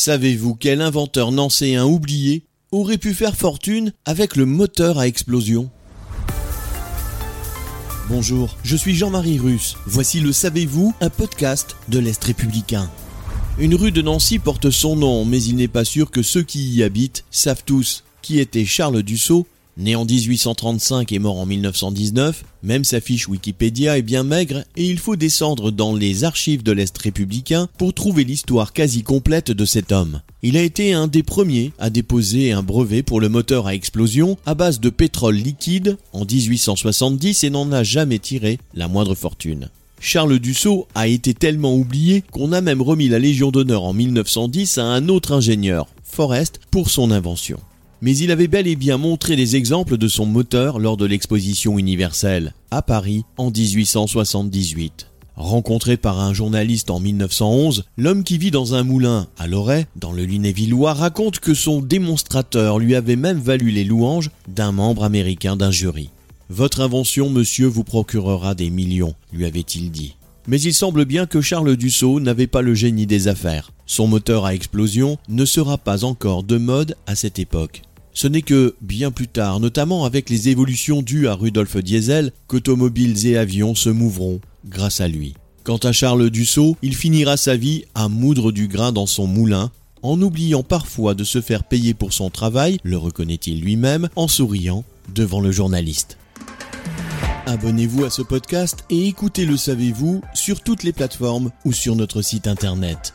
Savez-vous quel inventeur nancéen oublié aurait pu faire fortune avec le moteur à explosion? Bonjour, je suis Jean-Marie Russe. Voici le Savez-vous, un podcast de l'Est républicain. Une rue de Nancy porte son nom, mais il n'est pas sûr que ceux qui y habitent savent tous qui était Charles Dussault, Né en 1835 et mort en 1919, même sa fiche Wikipédia est bien maigre et il faut descendre dans les archives de l'Est républicain pour trouver l'histoire quasi complète de cet homme. Il a été un des premiers à déposer un brevet pour le moteur à explosion à base de pétrole liquide en 1870 et n'en a jamais tiré la moindre fortune. Charles Dussault a été tellement oublié qu'on a même remis la Légion d'honneur en 1910 à un autre ingénieur, Forrest, pour son invention mais il avait bel et bien montré des exemples de son moteur lors de l'exposition universelle, à Paris, en 1878. Rencontré par un journaliste en 1911, l'homme qui vit dans un moulin à Loret, dans le Lunévillois, raconte que son démonstrateur lui avait même valu les louanges d'un membre américain d'un jury. Votre invention, monsieur, vous procurera des millions, lui avait-il dit. Mais il semble bien que Charles Dussault n'avait pas le génie des affaires. Son moteur à explosion ne sera pas encore de mode à cette époque. Ce n'est que bien plus tard, notamment avec les évolutions dues à Rudolf Diesel, qu'automobiles et avions se mouvront grâce à lui. Quant à Charles Dussault, il finira sa vie à moudre du grain dans son moulin, en oubliant parfois de se faire payer pour son travail, le reconnaît-il lui-même, en souriant devant le journaliste. Abonnez-vous à ce podcast et écoutez Le Savez-vous sur toutes les plateformes ou sur notre site internet.